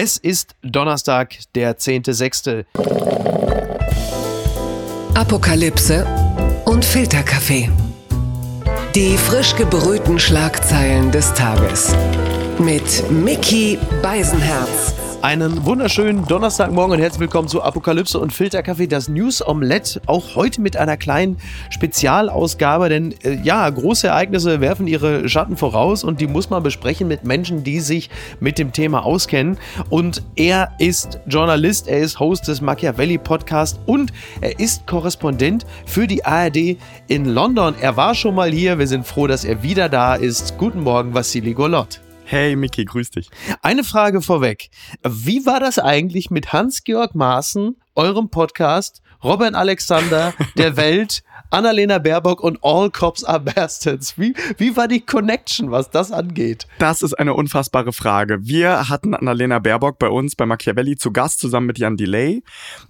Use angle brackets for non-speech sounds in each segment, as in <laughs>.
Es ist Donnerstag, der 10.6. Apokalypse und Filterkaffee. Die frisch gebrühten Schlagzeilen des Tages. Mit Mickey Beisenherz. Einen wunderschönen Donnerstagmorgen und herzlich willkommen zu Apokalypse und Filterkaffee, das News Omelette. Auch heute mit einer kleinen Spezialausgabe, denn äh, ja, große Ereignisse werfen ihre Schatten voraus und die muss man besprechen mit Menschen, die sich mit dem Thema auskennen. Und er ist Journalist, er ist Host des Machiavelli Podcast und er ist Korrespondent für die ARD in London. Er war schon mal hier, wir sind froh, dass er wieder da ist. Guten Morgen, Vassili Golot. Hey Miki, grüß dich. Eine Frage vorweg. Wie war das eigentlich mit Hans-Georg Maaßen, eurem Podcast, Robin Alexander, <laughs> der Welt, Annalena Baerbock und All Cops Are Bastards. Wie, wie war die Connection, was das angeht? Das ist eine unfassbare Frage. Wir hatten Annalena Baerbock bei uns bei Machiavelli zu Gast zusammen mit Jan Delay.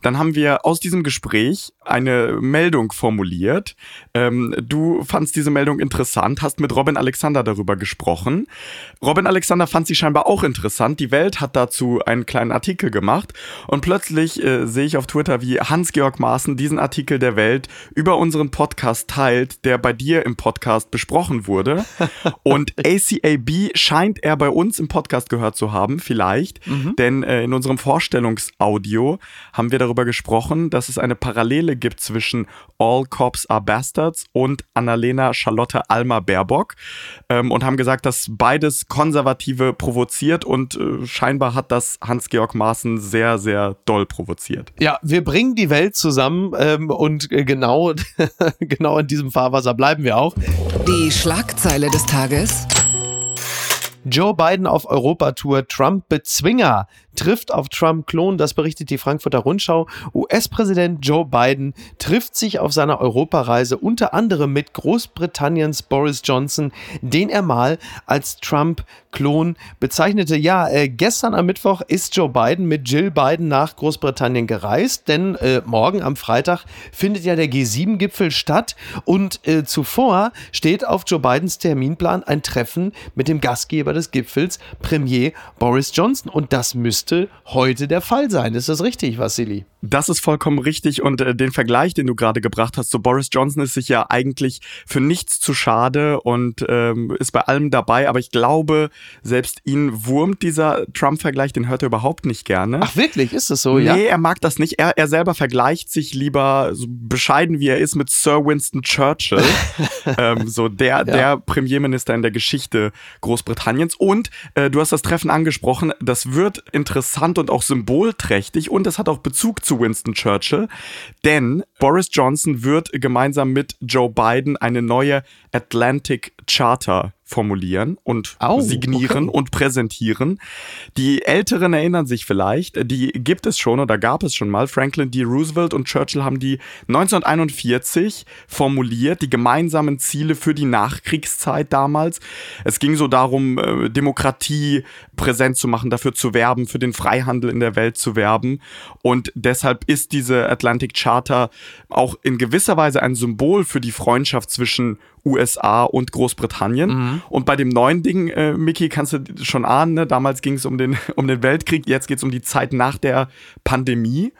Dann haben wir aus diesem Gespräch eine Meldung formuliert. Ähm, du fandst diese Meldung interessant, hast mit Robin Alexander darüber gesprochen. Robin Alexander fand sie scheinbar auch interessant. Die Welt hat dazu einen kleinen Artikel gemacht und plötzlich äh, sehe ich auf Twitter, wie Hans-Georg Maaßen diesen Artikel der Welt über unseren anderen Podcast teilt, der bei dir im Podcast besprochen wurde. Und <laughs> ACAB scheint er bei uns im Podcast gehört zu haben, vielleicht. Mhm. Denn äh, in unserem Vorstellungsaudio haben wir darüber gesprochen, dass es eine Parallele gibt zwischen All Cops Are Bastards und Annalena Charlotte Alma Baerbock. Ähm, und haben gesagt, dass beides Konservative provoziert und äh, scheinbar hat das Hans-Georg Maaßen sehr, sehr doll provoziert. Ja, wir bringen die Welt zusammen ähm, und äh, genau <laughs> genau in diesem Fahrwasser bleiben wir auch. Die Schlagzeile des Tages. Joe Biden auf Europatour, Trump-Bezwinger trifft auf Trump-Klon, das berichtet die Frankfurter Rundschau. US-Präsident Joe Biden trifft sich auf seiner Europareise unter anderem mit Großbritanniens Boris Johnson, den er mal als Trump-Klon bezeichnete. Ja, äh, gestern am Mittwoch ist Joe Biden mit Jill Biden nach Großbritannien gereist, denn äh, morgen am Freitag findet ja der G7-Gipfel statt und äh, zuvor steht auf Joe Bidens Terminplan ein Treffen mit dem Gastgeber des Gipfels, Premier Boris Johnson. Und das müsste müsste heute der Fall sein. Ist das richtig, Vassili? Das ist vollkommen richtig und äh, den Vergleich, den du gerade gebracht hast, so Boris Johnson ist sich ja eigentlich für nichts zu schade und ähm, ist bei allem dabei, aber ich glaube, selbst ihn wurmt dieser Trump-Vergleich, den hört er überhaupt nicht gerne. Ach wirklich, ist das so? Nee, ja? er mag das nicht. Er, er selber vergleicht sich lieber so bescheiden, wie er ist, mit Sir Winston Churchill, <laughs> ähm, so der, ja. der Premierminister in der Geschichte Großbritanniens. Und äh, du hast das Treffen angesprochen, das wird interessant und auch symbolträchtig und das hat auch Bezug zu Winston Churchill, denn Boris Johnson wird gemeinsam mit Joe Biden eine neue Atlantic Charter formulieren und oh, signieren okay. und präsentieren. Die Älteren erinnern sich vielleicht, die gibt es schon oder gab es schon mal. Franklin D. Roosevelt und Churchill haben die 1941 formuliert, die gemeinsamen Ziele für die Nachkriegszeit damals. Es ging so darum, äh, Demokratie präsent zu machen, dafür zu werben, für den Freihandel in der Welt zu werben. Und deshalb ist diese Atlantic Charter auch in gewisser Weise ein Symbol für die Freundschaft zwischen USA und Großbritannien. Mhm. Und bei dem neuen Ding, äh, Mickey, kannst du schon ahnen, ne? damals ging es um den, <laughs> um den Weltkrieg, jetzt geht es um die Zeit nach der Pandemie.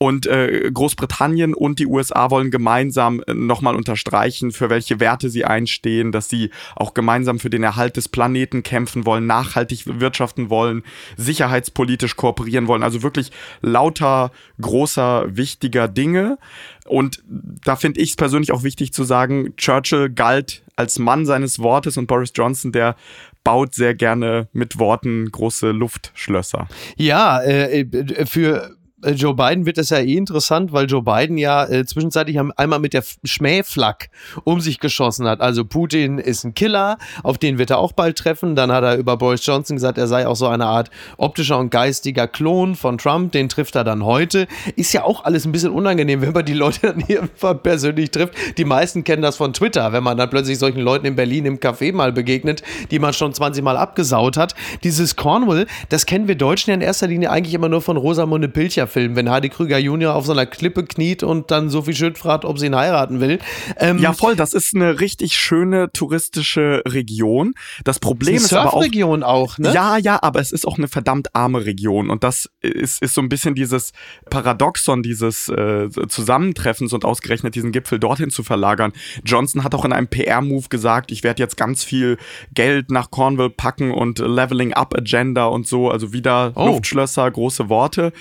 Und äh, Großbritannien und die USA wollen gemeinsam äh, nochmal unterstreichen, für welche Werte sie einstehen, dass sie auch gemeinsam für den Erhalt des Planeten kämpfen wollen, nachhaltig wirtschaften wollen, sicherheitspolitisch kooperieren wollen. Also wirklich lauter großer, wichtiger Dinge. Und da finde ich es persönlich auch wichtig zu sagen, Churchill galt als Mann seines Wortes und Boris Johnson, der baut sehr gerne mit Worten große Luftschlösser. Ja, äh, äh für Joe Biden wird das ja eh interessant, weil Joe Biden ja äh, zwischenzeitlich einmal mit der Schmähflak um sich geschossen hat. Also Putin ist ein Killer, auf den wird er auch bald treffen. Dann hat er über Boris Johnson gesagt, er sei auch so eine Art optischer und geistiger Klon von Trump. Den trifft er dann heute. Ist ja auch alles ein bisschen unangenehm, <laughs> wenn man die Leute dann hier persönlich trifft. Die meisten kennen das von Twitter, wenn man dann plötzlich solchen Leuten in Berlin im Café mal begegnet, die man schon 20 Mal abgesaut hat. Dieses Cornwall, das kennen wir Deutschen ja in erster Linie eigentlich immer nur von Rosamunde Pilcher Film, wenn Heidi Krüger Junior auf so einer Klippe kniet und dann Sophie Schütt fragt, ob sie ihn heiraten will. Ähm, ja, voll, das ist eine richtig schöne touristische Region. Das Problem ist, ist aber auch, auch, ne? Ja, ja, aber es ist auch eine verdammt arme Region und das ist, ist so ein bisschen dieses Paradoxon dieses äh, Zusammentreffens und ausgerechnet diesen Gipfel dorthin zu verlagern. Johnson hat auch in einem PR-Move gesagt, ich werde jetzt ganz viel Geld nach Cornwall packen und Leveling Up Agenda und so, also wieder oh. Luftschlösser, große Worte.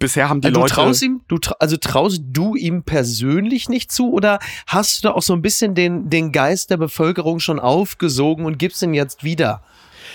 Bisher haben die also Leute. Du traust ihm, du tra also traust du ihm persönlich nicht zu oder hast du da auch so ein bisschen den, den Geist der Bevölkerung schon aufgesogen und gibst ihn jetzt wieder?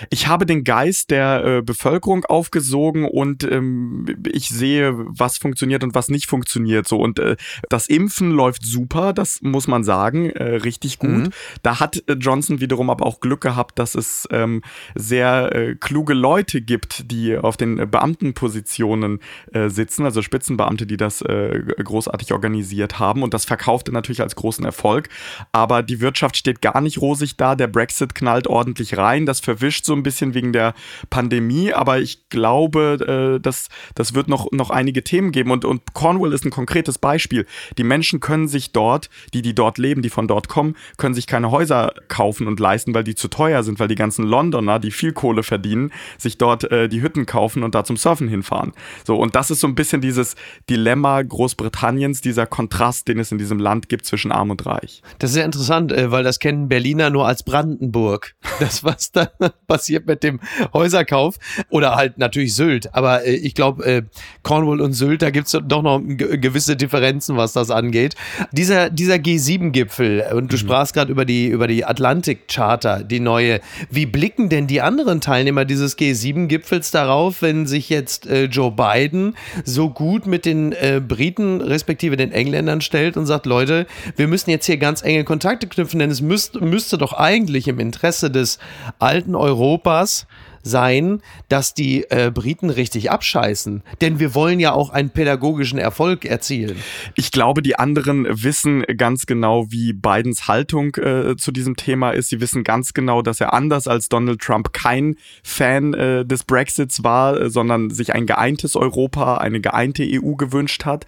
Ich habe den Geist der äh, Bevölkerung aufgesogen und ähm, ich sehe, was funktioniert und was nicht funktioniert. So und äh, das Impfen läuft super, das muss man sagen, äh, richtig gut. Mhm. Da hat äh, Johnson wiederum aber auch Glück gehabt, dass es ähm, sehr äh, kluge Leute gibt, die auf den Beamtenpositionen äh, sitzen, also Spitzenbeamte, die das großartig organisiert haben und das verkaufte natürlich als großen Erfolg. Aber die Wirtschaft steht gar nicht rosig da. Der Brexit knallt ordentlich rein, das verwischt so ein bisschen wegen der Pandemie, aber ich glaube, äh, dass das wird noch, noch einige Themen geben und, und Cornwall ist ein konkretes Beispiel. Die Menschen können sich dort, die, die dort leben, die von dort kommen, können sich keine Häuser kaufen und leisten, weil die zu teuer sind, weil die ganzen Londoner, die viel Kohle verdienen, sich dort äh, die Hütten kaufen und da zum Surfen hinfahren. So, und das ist so ein bisschen dieses Dilemma Großbritanniens, dieser Kontrast, den es in diesem Land gibt zwischen arm und reich. Das ist ja interessant, äh, weil das kennen Berliner nur als Brandenburg. Das, was da <laughs> passiert mit dem Häuserkauf. Oder halt natürlich Sylt. Aber äh, ich glaube, äh, Cornwall und Sylt, da gibt es doch noch gewisse Differenzen, was das angeht. Dieser, dieser G7-Gipfel, und du mhm. sprachst gerade über die, über die Atlantik-Charta, die neue. Wie blicken denn die anderen Teilnehmer dieses G7-Gipfels darauf, wenn sich jetzt äh, Joe Biden so gut mit den äh, Briten respektive den Engländern stellt und sagt, Leute, wir müssen jetzt hier ganz enge Kontakte knüpfen, denn es müsst, müsste doch eigentlich im Interesse des alten Europas Europas sein, dass die äh, Briten richtig abscheißen. Denn wir wollen ja auch einen pädagogischen Erfolg erzielen. Ich glaube, die anderen wissen ganz genau, wie Bidens Haltung äh, zu diesem Thema ist. Sie wissen ganz genau, dass er anders als Donald Trump kein Fan äh, des Brexits war, äh, sondern sich ein geeintes Europa, eine geeinte EU gewünscht hat.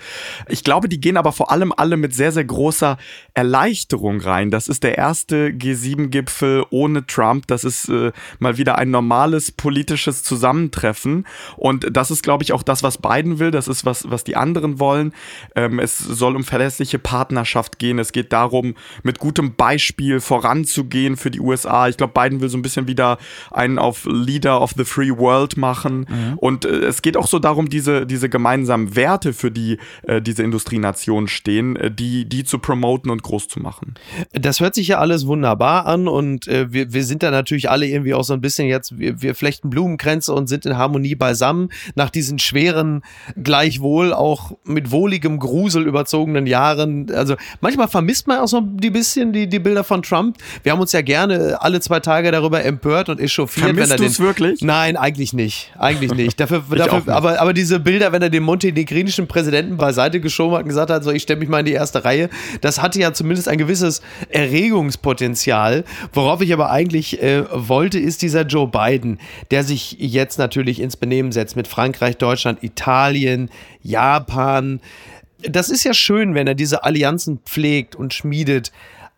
Ich glaube, die gehen aber vor allem alle mit sehr, sehr großer Erleichterung rein. Das ist der erste G7-Gipfel ohne Trump. Das ist äh, mal wieder ein normales politisches Zusammentreffen. Und das ist, glaube ich, auch das, was Biden will. Das ist, was, was die anderen wollen. Ähm, es soll um verlässliche Partnerschaft gehen. Es geht darum, mit gutem Beispiel voranzugehen für die USA. Ich glaube, Biden will so ein bisschen wieder einen auf Leader of the Free World machen. Mhm. Und äh, es geht auch so darum, diese, diese gemeinsamen Werte, für die äh, diese Industrienationen stehen, äh, die, die zu promoten und groß zu machen. Das hört sich ja alles wunderbar an und äh, wir, wir sind da natürlich alle irgendwie auch so ein bisschen jetzt, wir, wir flechten Blumenkränze und sind in Harmonie beisammen nach diesen schweren, gleichwohl auch mit wohligem Grusel überzogenen Jahren. Also manchmal vermisst man auch so ein bisschen die, die Bilder von Trump. Wir haben uns ja gerne alle zwei Tage darüber empört und echauffiert. Vermisst wenn er den, wirklich? Nein, eigentlich nicht. Eigentlich nicht. <laughs> Dafür, dafür, nicht. Aber, aber diese Bilder, wenn er den montenegrinischen Präsidenten beiseite geschoben hat und gesagt hat, so ich stelle mich mal in die erste Reihe, das hatte ja zumindest ein gewisses Erregungspotenzial. Worauf ich aber eigentlich äh, wollte, ist dieser Joe Biden der sich jetzt natürlich ins Benehmen setzt mit Frankreich, Deutschland, Italien, Japan. Das ist ja schön, wenn er diese Allianzen pflegt und schmiedet.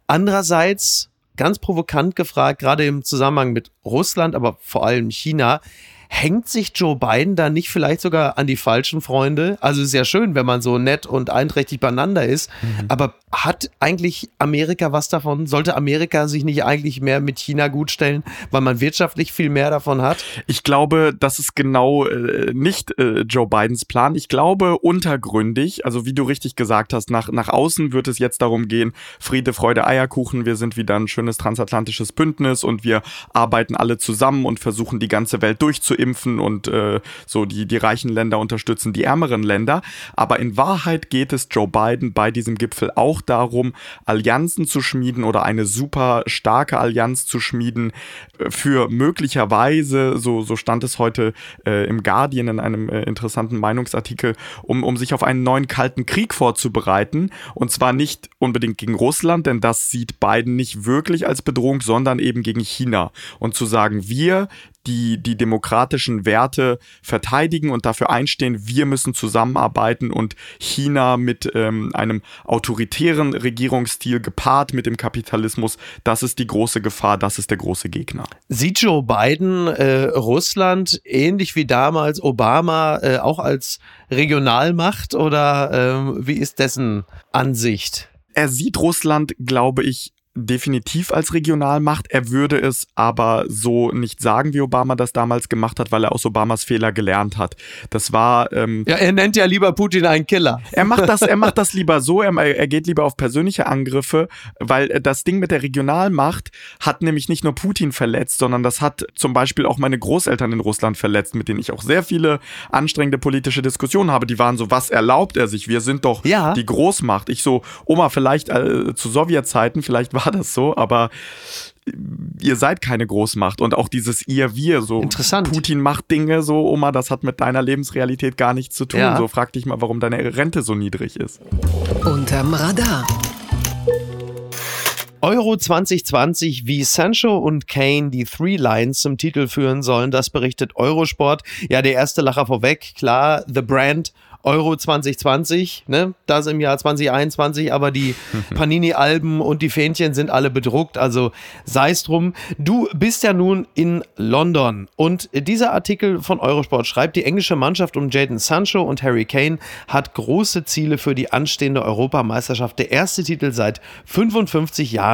Andererseits, ganz provokant gefragt, gerade im Zusammenhang mit Russland, aber vor allem China, hängt sich Joe Biden da nicht vielleicht sogar an die falschen Freunde? Also ist ja schön, wenn man so nett und einträchtig beieinander ist, mhm. aber hat eigentlich Amerika was davon? Sollte Amerika sich nicht eigentlich mehr mit China gutstellen, weil man wirtschaftlich viel mehr davon hat? Ich glaube, das ist genau äh, nicht äh, Joe Bidens Plan. Ich glaube untergründig, also wie du richtig gesagt hast, nach, nach außen wird es jetzt darum gehen, Friede, Freude, Eierkuchen, wir sind wieder ein schönes transatlantisches Bündnis und wir arbeiten alle zusammen und versuchen die ganze Welt durchzuführen impfen und äh, so die, die reichen Länder unterstützen die ärmeren Länder. Aber in Wahrheit geht es Joe Biden bei diesem Gipfel auch darum, Allianzen zu schmieden oder eine super starke Allianz zu schmieden äh, für möglicherweise, so, so stand es heute äh, im Guardian in einem äh, interessanten Meinungsartikel, um, um sich auf einen neuen kalten Krieg vorzubereiten. Und zwar nicht unbedingt gegen Russland, denn das sieht Biden nicht wirklich als Bedrohung, sondern eben gegen China. Und zu sagen, wir die die demokratischen Werte verteidigen und dafür einstehen. Wir müssen zusammenarbeiten und China mit ähm, einem autoritären Regierungsstil gepaart mit dem Kapitalismus, das ist die große Gefahr, das ist der große Gegner. Sieht Joe Biden äh, Russland ähnlich wie damals Obama äh, auch als Regionalmacht oder äh, wie ist dessen Ansicht? Er sieht Russland, glaube ich, definitiv als Regionalmacht. Er würde es aber so nicht sagen, wie Obama das damals gemacht hat, weil er aus Obamas Fehler gelernt hat. Das war. Ähm, ja, er nennt ja lieber Putin einen Killer. Er macht das, er macht <laughs> das lieber so. Er, er geht lieber auf persönliche Angriffe, weil das Ding mit der Regionalmacht hat nämlich nicht nur Putin verletzt, sondern das hat zum Beispiel auch meine Großeltern in Russland verletzt, mit denen ich auch sehr viele anstrengende politische Diskussionen habe. Die waren so, was erlaubt er sich? Wir sind doch ja. die Großmacht. Ich so, Oma, vielleicht äh, zu Sowjetzeiten, vielleicht war das so, aber ihr seid keine Großmacht und auch dieses ihr wir so Interessant. Putin macht Dinge so Oma das hat mit deiner Lebensrealität gar nichts zu tun ja. so frag dich mal warum deine Rente so niedrig ist unterm Radar Euro 2020, wie Sancho und Kane die Three Lines zum Titel führen sollen, das berichtet Eurosport. Ja, der erste Lacher vorweg, klar, The Brand Euro 2020, ne? Das im Jahr 2021, aber die <laughs> Panini-Alben und die Fähnchen sind alle bedruckt, also sei es drum. Du bist ja nun in London und dieser Artikel von Eurosport schreibt, die englische Mannschaft um Jaden Sancho und Harry Kane hat große Ziele für die anstehende Europameisterschaft. Der erste Titel seit 55 Jahren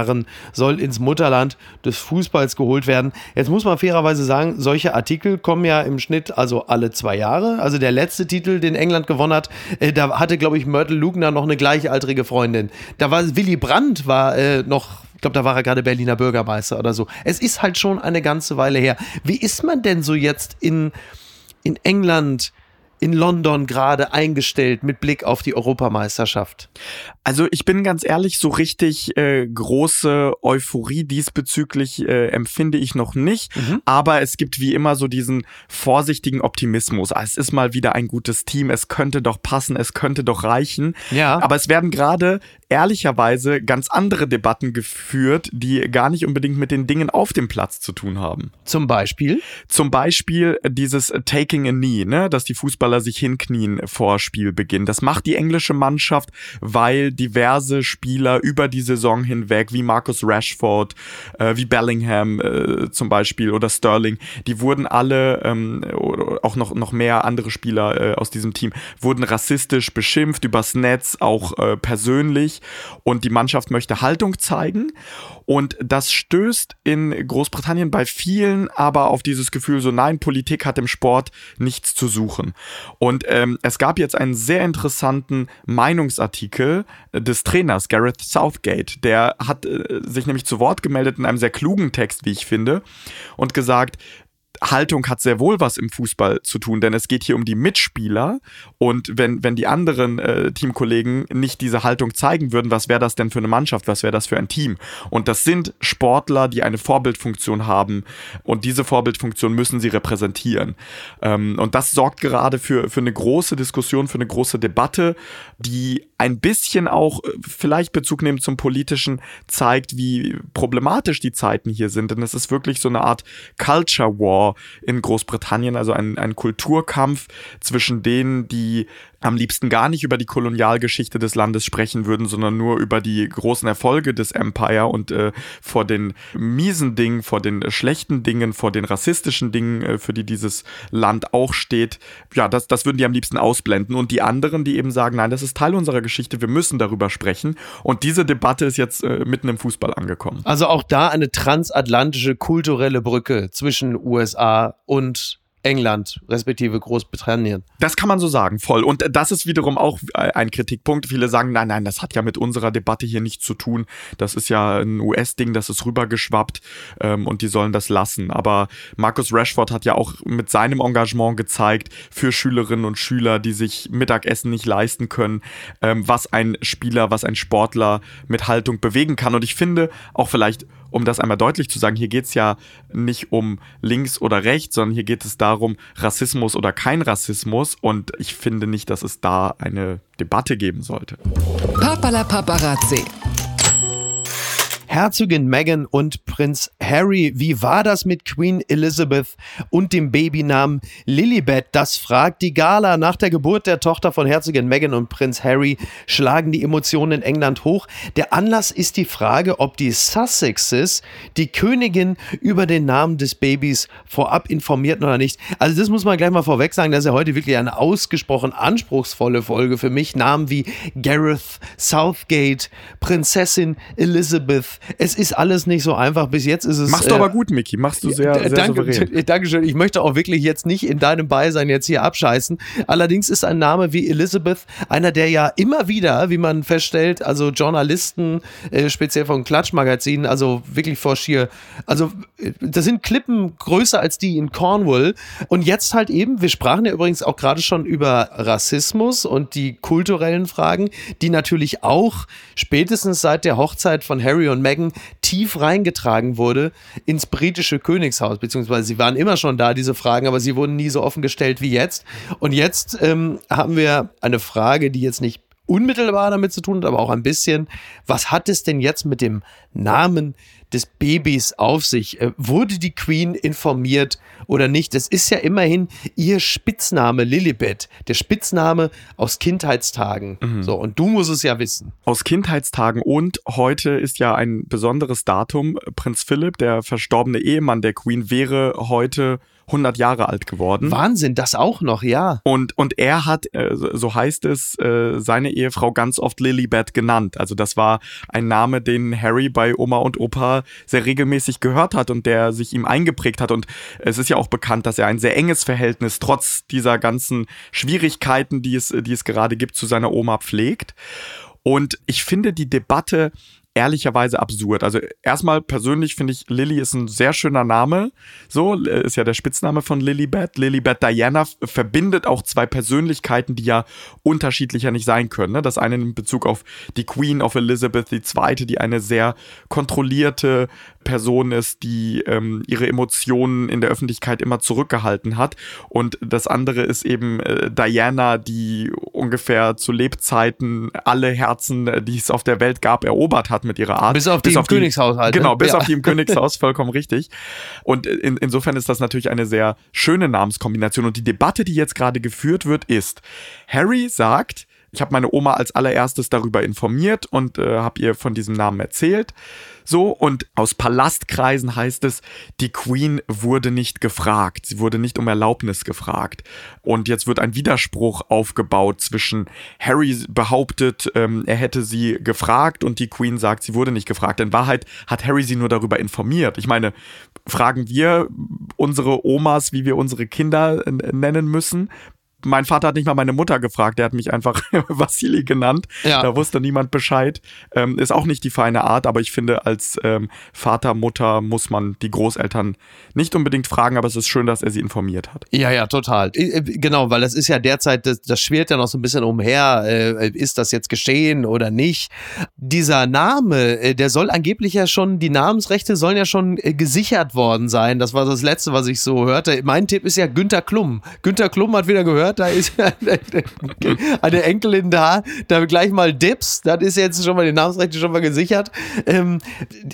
soll ins Mutterland des Fußballs geholt werden. Jetzt muss man fairerweise sagen, solche Artikel kommen ja im Schnitt also alle zwei Jahre. Also der letzte Titel, den England gewonnen gewonnen hat, äh, da hatte, glaube ich, Myrtle Lugner noch eine gleichaltrige Freundin. Da war Willy Brandt war äh, noch ich glaube, da war er gerade Berliner Bürgermeister oder so. Es ist halt schon eine ganze Weile her. Wie ist man denn so jetzt in, in England, in London gerade eingestellt mit Blick auf die Europameisterschaft? Also ich bin ganz ehrlich, so richtig äh, große Euphorie diesbezüglich äh, empfinde ich noch nicht. Mhm. Aber es gibt wie immer so diesen vorsichtigen Optimismus. Ah, es ist mal wieder ein gutes Team, es könnte doch passen, es könnte doch reichen. Ja. Aber es werden gerade ehrlicherweise ganz andere Debatten geführt, die gar nicht unbedingt mit den Dingen auf dem Platz zu tun haben. Zum Beispiel? Zum Beispiel dieses Taking a Knee, ne, dass die Fußballer sich hinknien vor Spielbeginn. Das macht die englische Mannschaft, weil diverse Spieler über die Saison hinweg, wie Marcus Rashford, äh, wie Bellingham äh, zum Beispiel oder Sterling, die wurden alle, ähm, oder auch noch, noch mehr andere Spieler äh, aus diesem Team, wurden rassistisch beschimpft, übers Netz, auch äh, persönlich und die Mannschaft möchte Haltung zeigen. Und das stößt in Großbritannien bei vielen aber auf dieses Gefühl, so nein, Politik hat im Sport nichts zu suchen. Und ähm, es gab jetzt einen sehr interessanten Meinungsartikel des Trainers Gareth Southgate. Der hat äh, sich nämlich zu Wort gemeldet in einem sehr klugen Text, wie ich finde, und gesagt, Haltung hat sehr wohl was im Fußball zu tun, denn es geht hier um die Mitspieler und wenn, wenn die anderen äh, Teamkollegen nicht diese Haltung zeigen würden, was wäre das denn für eine Mannschaft, was wäre das für ein Team? Und das sind Sportler, die eine Vorbildfunktion haben und diese Vorbildfunktion müssen sie repräsentieren. Ähm, und das sorgt gerade für, für eine große Diskussion, für eine große Debatte, die ein bisschen auch äh, vielleicht Bezug nehmen zum Politischen zeigt, wie problematisch die Zeiten hier sind. Denn es ist wirklich so eine Art Culture War in Großbritannien, also ein, ein Kulturkampf zwischen denen, die am liebsten gar nicht über die Kolonialgeschichte des Landes sprechen würden, sondern nur über die großen Erfolge des Empire und äh, vor den miesen Dingen, vor den schlechten Dingen, vor den rassistischen Dingen, äh, für die dieses Land auch steht. Ja, das, das würden die am liebsten ausblenden. Und die anderen, die eben sagen, nein, das ist Teil unserer Geschichte, wir müssen darüber sprechen. Und diese Debatte ist jetzt äh, mitten im Fußball angekommen. Also auch da eine transatlantische kulturelle Brücke zwischen USA und England, respektive Großbritannien. Das kann man so sagen, voll. Und das ist wiederum auch ein Kritikpunkt. Viele sagen, nein, nein, das hat ja mit unserer Debatte hier nichts zu tun. Das ist ja ein US-Ding, das ist rübergeschwappt ähm, und die sollen das lassen. Aber Markus Rashford hat ja auch mit seinem Engagement gezeigt für Schülerinnen und Schüler, die sich Mittagessen nicht leisten können, ähm, was ein Spieler, was ein Sportler mit Haltung bewegen kann. Und ich finde auch vielleicht um das einmal deutlich zu sagen, hier geht es ja nicht um links oder rechts, sondern hier geht es darum, Rassismus oder kein Rassismus. Und ich finde nicht, dass es da eine Debatte geben sollte. Papala Paparazzi Herzogin Meghan und Prinz Harry. Wie war das mit Queen Elizabeth und dem Babynamen Lilibet? Das fragt die Gala. Nach der Geburt der Tochter von Herzogin Meghan und Prinz Harry schlagen die Emotionen in England hoch. Der Anlass ist die Frage, ob die Sussexes die Königin über den Namen des Babys vorab informierten oder nicht. Also das muss man gleich mal vorweg sagen, das ist ja heute wirklich eine ausgesprochen anspruchsvolle Folge für mich. Namen wie Gareth, Southgate, Prinzessin Elizabeth. Es ist alles nicht so einfach. Bis jetzt ist es. Machst du äh, aber gut, Mickey. Machst du sehr, sehr danke, souverän. Dankeschön. Ich möchte auch wirklich jetzt nicht in deinem Beisein jetzt hier abscheißen. Allerdings ist ein Name wie Elizabeth einer, der ja immer wieder, wie man feststellt, also Journalisten, äh, speziell von Klatschmagazinen, also wirklich vor schier, also äh, das sind Klippen größer als die in Cornwall. Und jetzt halt eben, wir sprachen ja übrigens auch gerade schon über Rassismus und die kulturellen Fragen, die natürlich auch spätestens seit der Hochzeit von Harry und Meghan tief reingetragen wurde ins britische Königshaus, beziehungsweise sie waren immer schon da, diese Fragen, aber sie wurden nie so offen gestellt wie jetzt. Und jetzt ähm, haben wir eine Frage, die jetzt nicht unmittelbar damit zu tun hat, aber auch ein bisschen. Was hat es denn jetzt mit dem Namen des Babys auf sich? Äh, wurde die Queen informiert oder nicht? Es ist ja immerhin ihr Spitzname Lilibet, der Spitzname aus Kindheitstagen. Mhm. So, und du musst es ja wissen. Aus Kindheitstagen und heute ist ja ein besonderes Datum. Prinz Philipp, der verstorbene Ehemann der Queen, wäre heute 100 Jahre alt geworden. Wahnsinn, das auch noch, ja. Und, und er hat, äh, so heißt es, äh, seine Ehefrau ganz oft Lilibet genannt. Also das war ein Name, den Harry bei Oma und Opa sehr regelmäßig gehört hat und der sich ihm eingeprägt hat. Und es ist ja auch bekannt, dass er ein sehr enges Verhältnis trotz dieser ganzen Schwierigkeiten, die es, die es gerade gibt, zu seiner Oma pflegt. Und ich finde die Debatte ehrlicherweise absurd. Also erstmal persönlich finde ich, Lily ist ein sehr schöner Name. So, äh, ist ja der Spitzname von Lilibet. Lilibet Diana verbindet auch zwei Persönlichkeiten, die ja unterschiedlicher nicht sein können. Ne? Das eine in Bezug auf die Queen of Elizabeth II, die eine sehr kontrollierte Person ist, die ähm, ihre Emotionen in der Öffentlichkeit immer zurückgehalten hat. Und das andere ist eben äh, Diana, die ungefähr zu Lebzeiten alle Herzen, äh, die es auf der Welt gab, erobert hat mit ihrer Art. Bis auf die bis im die, Königshaus halt. Ne? Genau, bis ja. auf die im <laughs> Königshaus, vollkommen richtig. Und in, insofern ist das natürlich eine sehr schöne Namenskombination. Und die Debatte, die jetzt gerade geführt wird, ist, Harry sagt, ich habe meine Oma als allererstes darüber informiert und äh, habe ihr von diesem Namen erzählt. So, und aus Palastkreisen heißt es, die Queen wurde nicht gefragt. Sie wurde nicht um Erlaubnis gefragt. Und jetzt wird ein Widerspruch aufgebaut zwischen Harry behauptet, ähm, er hätte sie gefragt und die Queen sagt, sie wurde nicht gefragt. In Wahrheit hat Harry sie nur darüber informiert. Ich meine, fragen wir unsere Omas, wie wir unsere Kinder nennen müssen? Mein Vater hat nicht mal meine Mutter gefragt, der hat mich einfach <laughs> Vassili genannt. Ja. Da wusste niemand Bescheid. Ähm, ist auch nicht die feine Art, aber ich finde, als ähm, Vater, Mutter muss man die Großeltern nicht unbedingt fragen, aber es ist schön, dass er sie informiert hat. Ja, ja, total. Äh, genau, weil das ist ja derzeit, das, das schwirrt ja noch so ein bisschen umher. Äh, ist das jetzt geschehen oder nicht? Dieser Name, äh, der soll angeblich ja schon, die Namensrechte sollen ja schon äh, gesichert worden sein. Das war das Letzte, was ich so hörte. Mein Tipp ist ja Günter Klum. Günter Klum hat wieder gehört, da ist eine Enkelin da, da gleich mal Dips, das ist jetzt schon mal die Namensrechte schon mal gesichert. Ähm,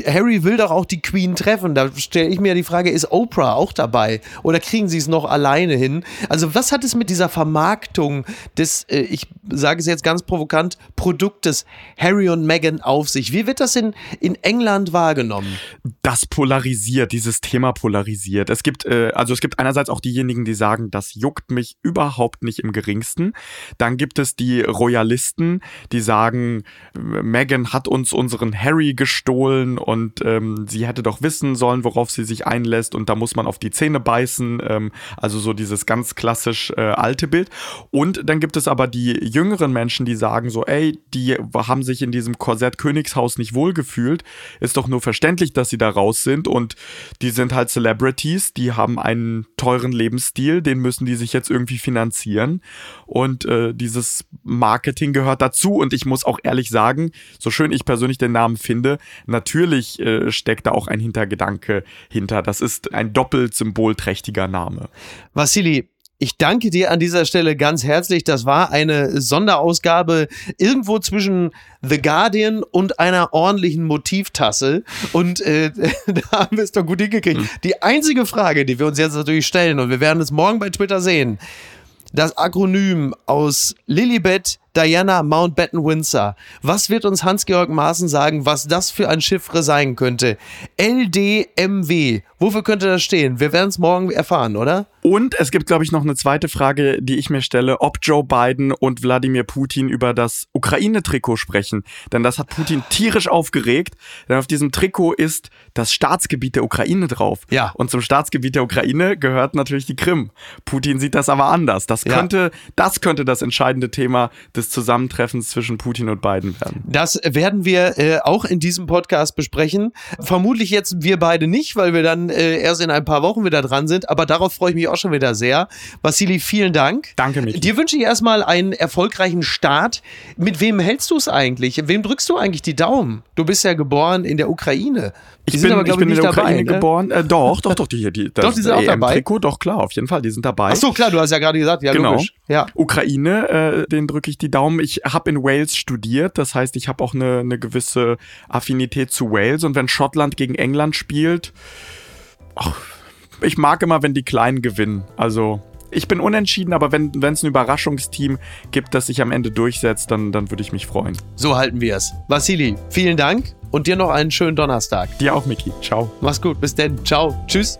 Harry will doch auch die Queen treffen, da stelle ich mir die Frage, ist Oprah auch dabei oder kriegen sie es noch alleine hin? Also was hat es mit dieser Vermarktung des, äh, ich sage es jetzt ganz provokant, Produktes Harry und Meghan auf sich? Wie wird das in, in England wahrgenommen? Das polarisiert, dieses Thema polarisiert. Es gibt, äh, also es gibt einerseits auch diejenigen, die sagen, das juckt mich überhaupt überhaupt nicht im geringsten. Dann gibt es die Royalisten, die sagen, Meghan hat uns unseren Harry gestohlen und ähm, sie hätte doch wissen sollen, worauf sie sich einlässt und da muss man auf die Zähne beißen. Ähm, also so dieses ganz klassisch äh, alte Bild. Und dann gibt es aber die jüngeren Menschen, die sagen so, ey, die haben sich in diesem Korsett Königshaus nicht wohlgefühlt. Ist doch nur verständlich, dass sie da raus sind und die sind halt Celebrities, die haben einen teuren Lebensstil, den müssen die sich jetzt irgendwie finanzieren kommunizieren. Und äh, dieses Marketing gehört dazu. Und ich muss auch ehrlich sagen, so schön ich persönlich den Namen finde, natürlich äh, steckt da auch ein Hintergedanke hinter. Das ist ein doppelt symbolträchtiger Name. Vassili, Ich danke dir an dieser Stelle ganz herzlich. Das war eine Sonderausgabe irgendwo zwischen The Guardian und einer ordentlichen Motivtasse. Und äh, <laughs> da haben wir es doch gut hingekriegt. Mhm. Die einzige Frage, die wir uns jetzt natürlich stellen, und wir werden es morgen bei Twitter sehen, das Akronym aus Lilibet, Diana Mountbatten Windsor. Was wird uns Hans-Georg Maaßen sagen, was das für ein Chiffre sein könnte? LDMW. Wofür könnte das stehen? Wir werden es morgen erfahren, oder? Und es gibt, glaube ich, noch eine zweite Frage, die ich mir stelle, ob Joe Biden und Wladimir Putin über das Ukraine-Trikot sprechen. Denn das hat Putin tierisch aufgeregt. Denn auf diesem Trikot ist das Staatsgebiet der Ukraine drauf. Ja. Und zum Staatsgebiet der Ukraine gehört natürlich die Krim. Putin sieht das aber anders. Das könnte, ja. das könnte das entscheidende Thema des Zusammentreffens zwischen Putin und Biden werden. Das werden wir äh, auch in diesem Podcast besprechen. Vermutlich jetzt wir beide nicht, weil wir dann äh, erst in ein paar Wochen wieder dran sind. Aber darauf freue ich mich auch schon wieder sehr. Vassili, vielen Dank. Danke, mich. Dir wünsche ich erstmal einen erfolgreichen Start. Mit wem hältst du es eigentlich? Wem drückst du eigentlich die Daumen? Du bist ja geboren in der Ukraine. Die ich bin, aber, ich bin ich, in der dabei, Ukraine ne? geboren. Äh, doch, doch, doch. Die, die, <laughs> das, doch, die sind auch dabei. Trikot, doch, klar, auf jeden Fall. Die sind dabei. Ach so, klar, du hast ja gerade gesagt, ja, genau. logisch. Ja. Ukraine, äh, den drücke ich die Daumen. Ich habe in Wales studiert, das heißt, ich habe auch eine, eine gewisse Affinität zu Wales. Und wenn Schottland gegen England spielt, ach, ich mag immer, wenn die Kleinen gewinnen. Also ich bin unentschieden, aber wenn es ein Überraschungsteam gibt, das sich am Ende durchsetzt, dann, dann würde ich mich freuen. So halten wir es. Vassili, vielen Dank und dir noch einen schönen Donnerstag. Dir auch, Miki. Ciao. Mach's gut. Bis denn. Ciao. Tschüss.